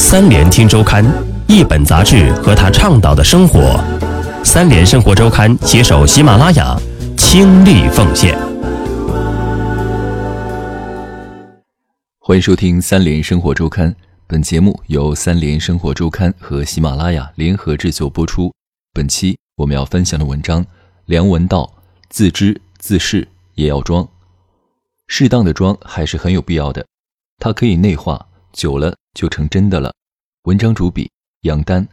三联听周刊，一本杂志和他倡导的生活。三联生活周刊携手喜马拉雅，倾力奉献。欢迎收听三联生活周刊，本节目由三联生活周刊和喜马拉雅联合制作播出。本期我们要分享的文章，梁文道：自知自视也要装，适当的装还是很有必要的，它可以内化，久了就成真的了。文章主笔杨丹。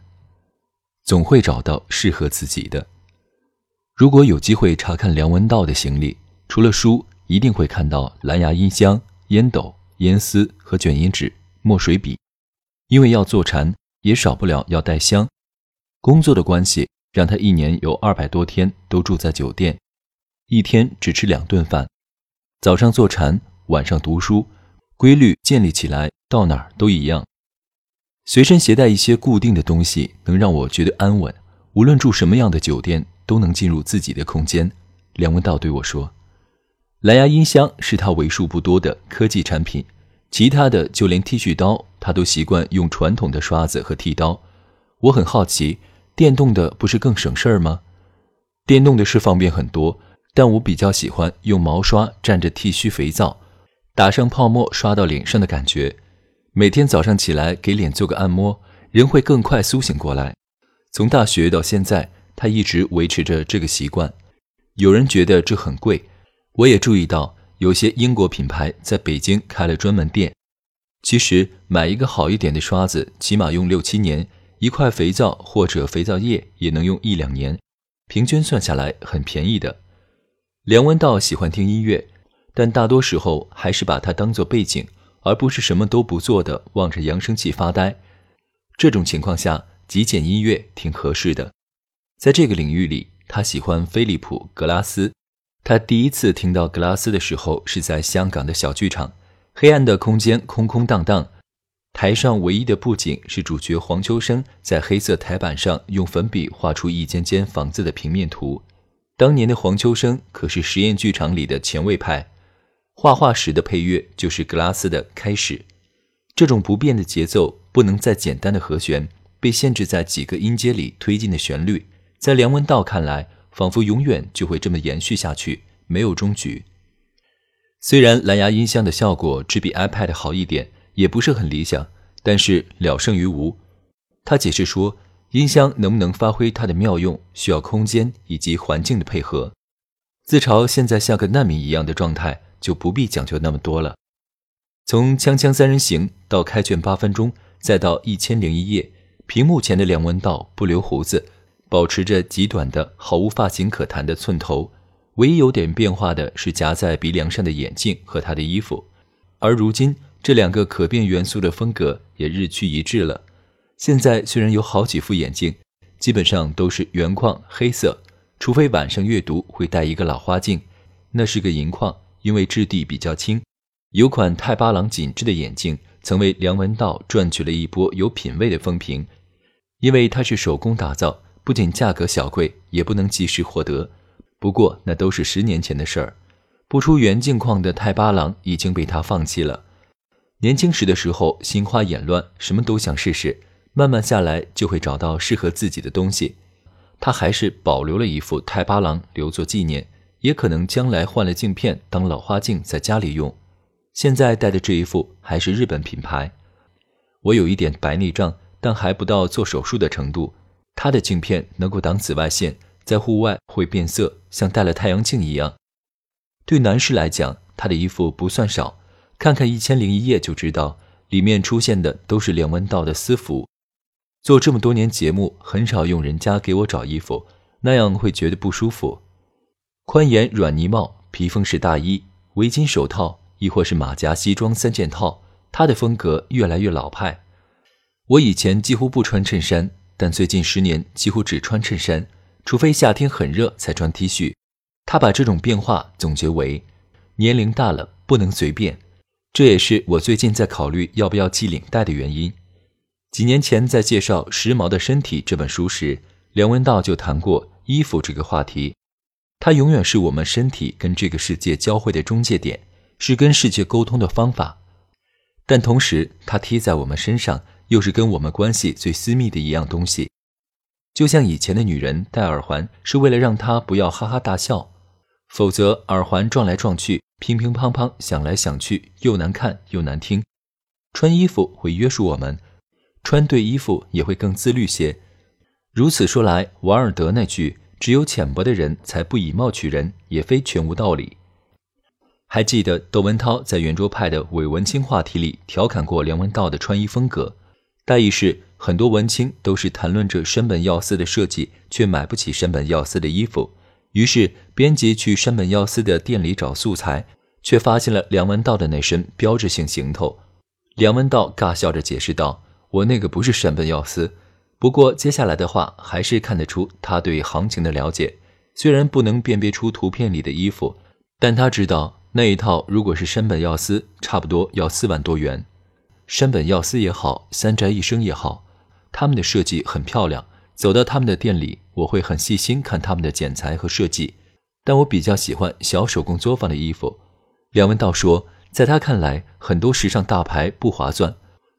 总会找到适合自己的。如果有机会查看梁文道的行李，除了书，一定会看到蓝牙音箱、烟斗、烟丝和卷烟纸、墨水笔。因为要坐禅，也少不了要带香。工作的关系，让他一年有二百多天都住在酒店，一天只吃两顿饭，早上坐禅，晚上读书，规律建立起来，到哪儿都一样。随身携带一些固定的东西，能让我觉得安稳。无论住什么样的酒店，都能进入自己的空间。梁文道对我说：“蓝牙音箱是他为数不多的科技产品，其他的就连剃须刀，他都习惯用传统的刷子和剃刀。我很好奇，电动的不是更省事儿吗？电动的是方便很多，但我比较喜欢用毛刷蘸着剃须肥皂，打上泡沫刷到脸上的感觉。”每天早上起来给脸做个按摩，人会更快苏醒过来。从大学到现在，他一直维持着这个习惯。有人觉得这很贵，我也注意到有些英国品牌在北京开了专门店。其实买一个好一点的刷子，起码用六七年；一块肥皂或者肥皂液也能用一两年，平均算下来很便宜的。梁文道喜欢听音乐，但大多时候还是把它当做背景。而不是什么都不做的望着扬声器发呆，这种情况下极简音乐挺合适的。在这个领域里，他喜欢飞利浦格拉斯。他第一次听到格拉斯的时候是在香港的小剧场，黑暗的空间空空荡荡，台上唯一的布景是主角黄秋生在黑色台板上用粉笔画出一间间房子的平面图。当年的黄秋生可是实验剧场里的前卫派。画画时的配乐就是格拉斯的开始，这种不变的节奏，不能再简单的和弦，被限制在几个音阶里推进的旋律，在梁文道看来，仿佛永远就会这么延续下去，没有终局。虽然蓝牙音箱的效果只比 iPad 好一点，也不是很理想，但是了胜于无。他解释说，音箱能不能发挥它的妙用，需要空间以及环境的配合。自嘲现在像个难民一样的状态。就不必讲究那么多了。从《锵锵三人行》到开卷八分钟，再到《一千零一夜》，屏幕前的梁文道不留胡子，保持着极短的、毫无发型可谈的寸头。唯一有点变化的是夹在鼻梁上的眼镜和他的衣服。而如今，这两个可变元素的风格也日趋一致了。现在虽然有好几副眼镜，基本上都是圆框黑色，除非晚上阅读会戴一个老花镜，那是个银框。因为质地比较轻，有款泰巴朗紧致的眼镜曾为梁文道赚取了一波有品位的风评。因为它是手工打造，不仅价格小贵，也不能及时获得。不过那都是十年前的事儿，不出原镜框的泰巴朗已经被他放弃了。年轻时的时候心花眼乱，什么都想试试，慢慢下来就会找到适合自己的东西。他还是保留了一副泰巴朗留作纪念。也可能将来换了镜片当老花镜在家里用，现在戴的这一副还是日本品牌。我有一点白内障，但还不到做手术的程度。他的镜片能够挡紫外线，在户外会变色，像戴了太阳镜一样。对男士来讲，他的衣服不算少，看看《一千零一夜》就知道，里面出现的都是梁文道的私服。做这么多年节目，很少用人家给我找衣服，那样会觉得不舒服。宽檐软呢帽、披风式大衣、围巾、手套，亦或是马甲、西装三件套，他的风格越来越老派。我以前几乎不穿衬衫，但最近十年几乎只穿衬衫，除非夏天很热才穿 T 恤。他把这种变化总结为：年龄大了不能随便。这也是我最近在考虑要不要系领带的原因。几年前在介绍《时髦的身体》这本书时，梁文道就谈过衣服这个话题。它永远是我们身体跟这个世界交汇的中介点，是跟世界沟通的方法。但同时，它贴在我们身上，又是跟我们关系最私密的一样东西。就像以前的女人戴耳环是为了让她不要哈哈大笑，否则耳环撞来撞去，乒乒乓乓响来响去，又难看又难听。穿衣服会约束我们，穿对衣服也会更自律些。如此说来，王尔德那句“只有浅薄的人才不以貌取人”也非全无道理。还记得窦文涛在圆桌派的伪文青话题里调侃过梁文道的穿衣风格，大意是很多文青都是谈论着山本耀司的设计，却买不起山本耀司的衣服。于是编辑去山本耀司的店里找素材，却发现了梁文道的那身标志性行头。梁文道尬笑着解释道：“我那个不是山本耀司。”不过接下来的话还是看得出他对行情的了解。虽然不能辨别出图片里的衣服，但他知道那一套如果是山本耀司，差不多要四万多元。山本耀司也好，三宅一生也好，他们的设计很漂亮。走到他们的店里，我会很细心看他们的剪裁和设计。但我比较喜欢小手工作坊的衣服。梁文道说。在他看来，很多时尚大牌不划算。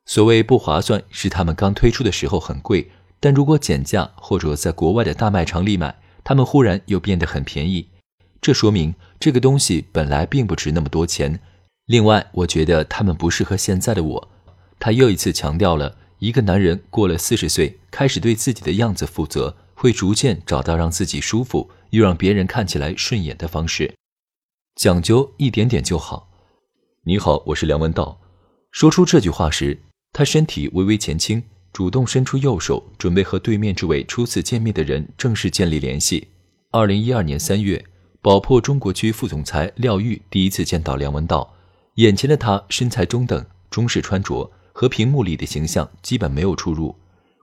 所谓不划算，是他们刚推出的时候很贵，但如果减价或者在国外的大卖场里买，他们忽然又变得很便宜。这说明这个东西本来并不值那么多钱。另外，我觉得他们不适合现在的我。他又一次强调了，一个男人过了四十岁，开始对自己的样子负责，会逐渐找到让自己舒服又让别人看起来顺眼的方式，讲究一点点就好。你好，我是梁文道。说出这句话时，他身体微微前倾，主动伸出右手，准备和对面这位初次见面的人正式建立联系。二零一二年三月，宝珀中国区副总裁廖玉第一次见到梁文道。眼前的他身材中等，中式穿着，和屏幕里的形象基本没有出入。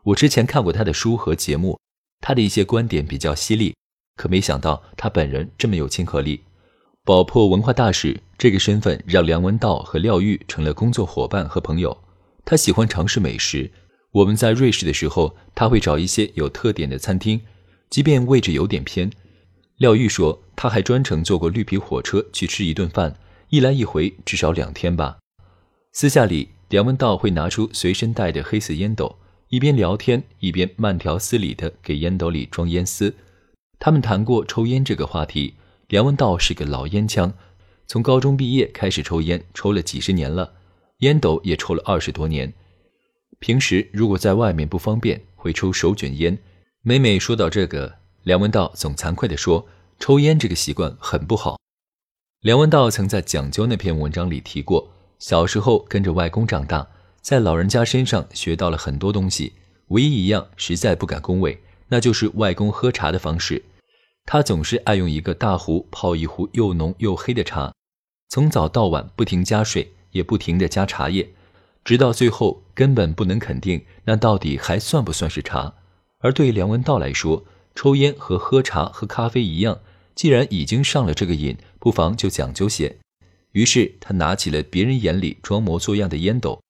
我之前看过他的书和节目，他的一些观点比较犀利，可没想到他本人这么有亲和力。宝珀文化大使这个身份让梁文道和廖玉成了工作伙伴和朋友。他喜欢尝试美食。我们在瑞士的时候，他会找一些有特点的餐厅，即便位置有点偏。廖玉说，他还专程坐过绿皮火车去吃一顿饭，一来一回至少两天吧。私下里，梁文道会拿出随身带的黑色烟斗，一边聊天一边慢条斯理地给烟斗里装烟丝。他们谈过抽烟这个话题。梁文道是个老烟枪，从高中毕业开始抽烟，抽了几十年了，烟斗也抽了二十多年。平时如果在外面不方便，会抽手卷烟。每每说到这个，梁文道总惭愧地说：“抽烟这个习惯很不好。”梁文道曾在《讲究》那篇文章里提过，小时候跟着外公长大，在老人家身上学到了很多东西，唯一一样实在不敢恭维，那就是外公喝茶的方式。他总是爱用一个大壶泡一壶又浓又黑的茶，从早到晚不停加水，也不停地加茶叶，直到最后根本不能肯定那到底还算不算是茶。而对梁文道来说，抽烟和喝茶和咖啡一样，既然已经上了这个瘾，不妨就讲究些。于是他拿起了别人眼里装模作样的烟斗。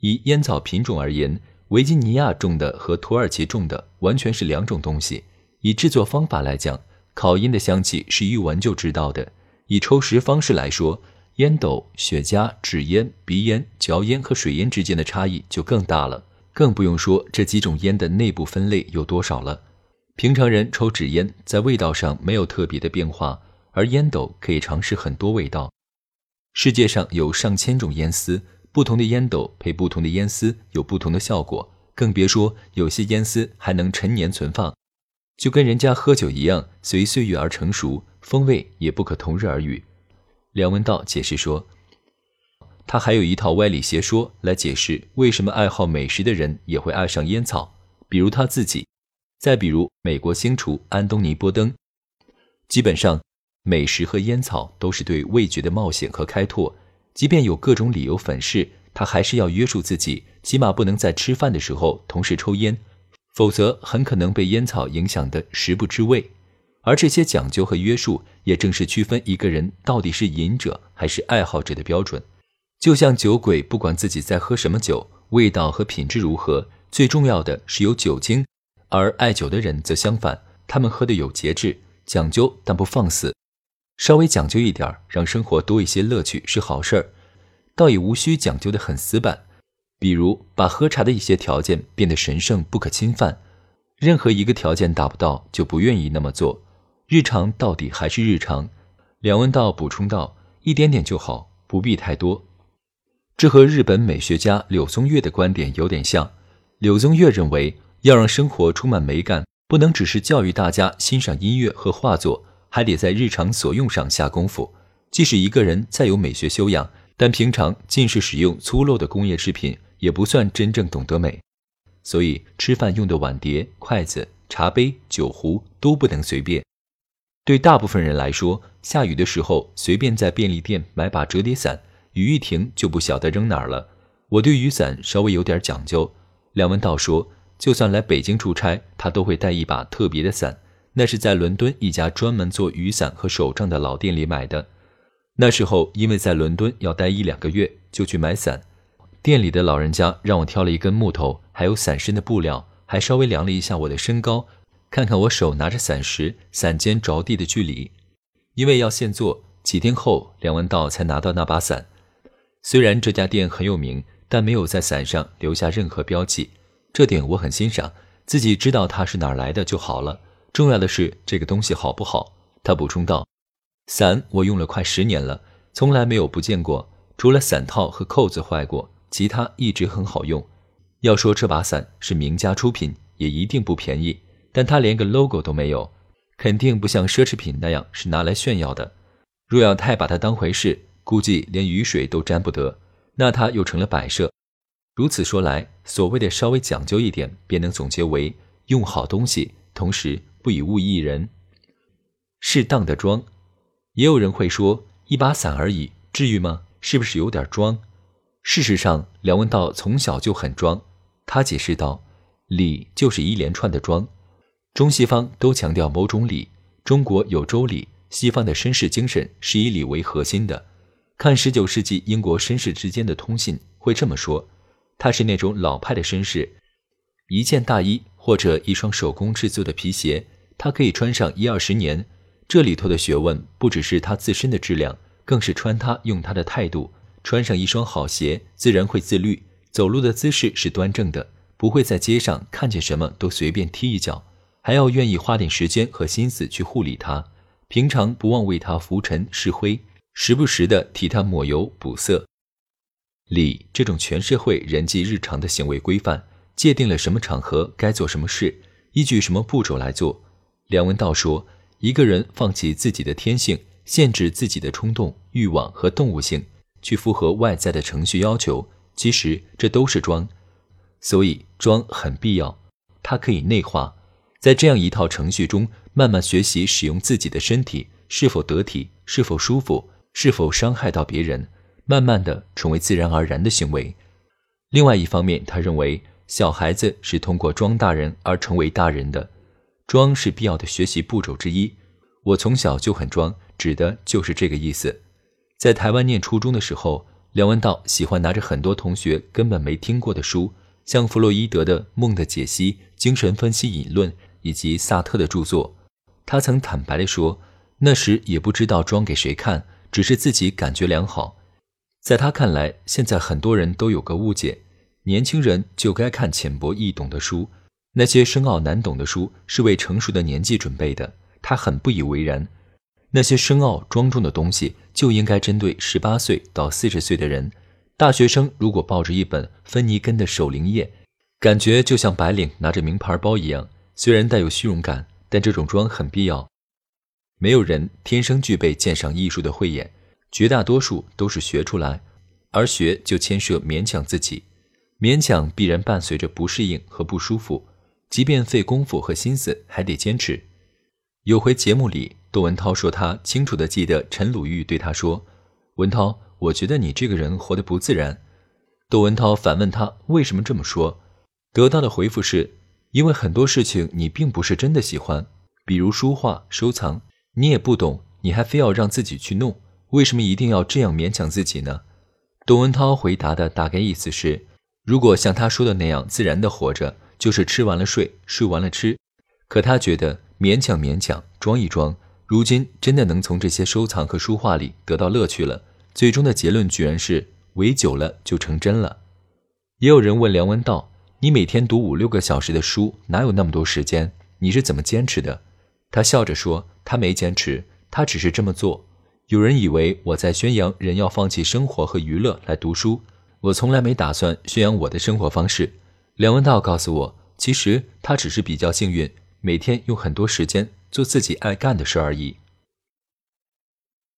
以烟草品种而言，维吉尼亚种的和土耳其种的完全是两种东西。以制作方法来讲，烤烟的香气是一闻就知道的；以抽食方式来说，烟斗、雪茄、纸烟、鼻烟、嚼烟和水烟之间的差异就更大了。更不用说这几种烟的内部分类有多少了。平常人抽纸烟，在味道上没有特别的变化，而烟斗可以尝试很多味道。世界上有上千种烟丝，不同的烟斗配不同的烟丝有不同的效果，更别说有些烟丝还能陈年存放。就跟人家喝酒一样，随岁月而成熟，风味也不可同日而语。梁文道解释说，他还有一套歪理邪说来解释为什么爱好美食的人也会爱上烟草，比如他自己，再比如美国星厨安东尼·波登。基本上，美食和烟草都是对味觉的冒险和开拓。即便有各种理由粉饰，他还是要约束自己，起码不能在吃饭的时候同时抽烟。否则很可能被烟草影响的食不知味，而这些讲究和约束，也正是区分一个人到底是瘾者还是爱好者的标准。就像酒鬼不管自己在喝什么酒，味道和品质如何，最重要的是有酒精；而爱酒的人则相反，他们喝的有节制，讲究但不放肆。稍微讲究一点，让生活多一些乐趣是好事儿，倒也无需讲究的很死板。比如把喝茶的一些条件变得神圣不可侵犯，任何一个条件达不到就不愿意那么做。日常到底还是日常。梁文道补充道：“一点点就好，不必太多。”这和日本美学家柳宗悦的观点有点像。柳宗悦认为，要让生活充满美感，不能只是教育大家欣赏音乐和画作，还得在日常所用上下功夫。即使一个人再有美学修养，但平常尽是使用粗陋的工业制品。也不算真正懂得美，所以吃饭用的碗碟、筷子、茶杯、酒壶都不能随便。对大部分人来说，下雨的时候随便在便利店买把折叠伞，雨一停就不晓得扔哪儿了。我对雨伞稍微有点讲究。梁文道说，就算来北京出差，他都会带一把特别的伞，那是在伦敦一家专门做雨伞和手杖的老店里买的。那时候因为在伦敦要待一两个月，就去买伞。店里的老人家让我挑了一根木头，还有伞身的布料，还稍微量了一下我的身高，看看我手拿着伞时伞尖着地的距离。因为要现做，几天后梁文道才拿到那把伞。虽然这家店很有名，但没有在伞上留下任何标记，这点我很欣赏。自己知道它是哪儿来的就好了。重要的是这个东西好不好？他补充道：“伞我用了快十年了，从来没有不见过，除了伞套和扣子坏过。”其他一直很好用。要说这把伞是名家出品，也一定不便宜。但它连个 logo 都没有，肯定不像奢侈品那样是拿来炫耀的。若要太把它当回事，估计连雨水都沾不得，那它又成了摆设。如此说来，所谓的稍微讲究一点，便能总结为用好东西，同时不以物易人。适当的装，也有人会说，一把伞而已，至于吗？是不是有点装？事实上，梁文道从小就很装。他解释道：“礼就是一连串的装，中西方都强调某种礼。中国有周礼，西方的绅士精神是以礼为核心的。看十九世纪英国绅士之间的通信，会这么说：他是那种老派的绅士，一件大衣或者一双手工制作的皮鞋，他可以穿上一二十年。这里头的学问，不只是他自身的质量，更是穿他用他的态度。”穿上一双好鞋，自然会自律，走路的姿势是端正的，不会在街上看见什么都随便踢一脚，还要愿意花点时间和心思去护理它。平常不忘为它拂尘拭灰，时不时的替它抹油补色。礼这种全社会人际日常的行为规范，界定了什么场合该做什么事，依据什么步骤来做。梁文道说，一个人放弃自己的天性，限制自己的冲动、欲望和动物性。去符合外在的程序要求，其实这都是装，所以装很必要。它可以内化，在这样一套程序中，慢慢学习使用自己的身体是否得体，是否舒服，是否伤害到别人，慢慢的成为自然而然的行为。另外一方面，他认为小孩子是通过装大人而成为大人的，装是必要的学习步骤之一。我从小就很装，指的就是这个意思。在台湾念初中的时候，梁文道喜欢拿着很多同学根本没听过的书，像弗洛伊德的《梦的解析》《精神分析引论》以及萨特的著作。他曾坦白地说，那时也不知道装给谁看，只是自己感觉良好。在他看来，现在很多人都有个误解：年轻人就该看浅薄易懂的书，那些深奥难懂的书是为成熟的年纪准备的。他很不以为然。那些深奥庄重的东西就应该针对十八岁到四十岁的人。大学生如果抱着一本芬尼根的《守灵夜》，感觉就像白领拿着名牌包一样。虽然带有虚荣感，但这种装很必要。没有人天生具备鉴赏艺术的慧眼，绝大多数都是学出来，而学就牵涉勉强自己，勉强必然伴随着不适应和不舒服，即便费功夫和心思，还得坚持。有回节目里。窦文涛说：“他清楚地记得陈鲁豫对他说：‘文涛，我觉得你这个人活得不自然。’窦文涛反问他为什么这么说，得到的回复是：因为很多事情你并不是真的喜欢，比如书画收藏，你也不懂，你还非要让自己去弄，为什么一定要这样勉强自己呢？”窦文涛回答的大概意思是：如果像他说的那样自然的活着，就是吃完了睡，睡完了吃。可他觉得勉强勉强，装一装。如今真的能从这些收藏和书画里得到乐趣了，最终的结论居然是围久了就成真了。也有人问梁文道：“你每天读五六个小时的书，哪有那么多时间？你是怎么坚持的？”他笑着说：“他没坚持，他只是这么做。”有人以为我在宣扬人要放弃生活和娱乐来读书，我从来没打算宣扬我的生活方式。梁文道告诉我，其实他只是比较幸运，每天用很多时间做自己爱干的事而已。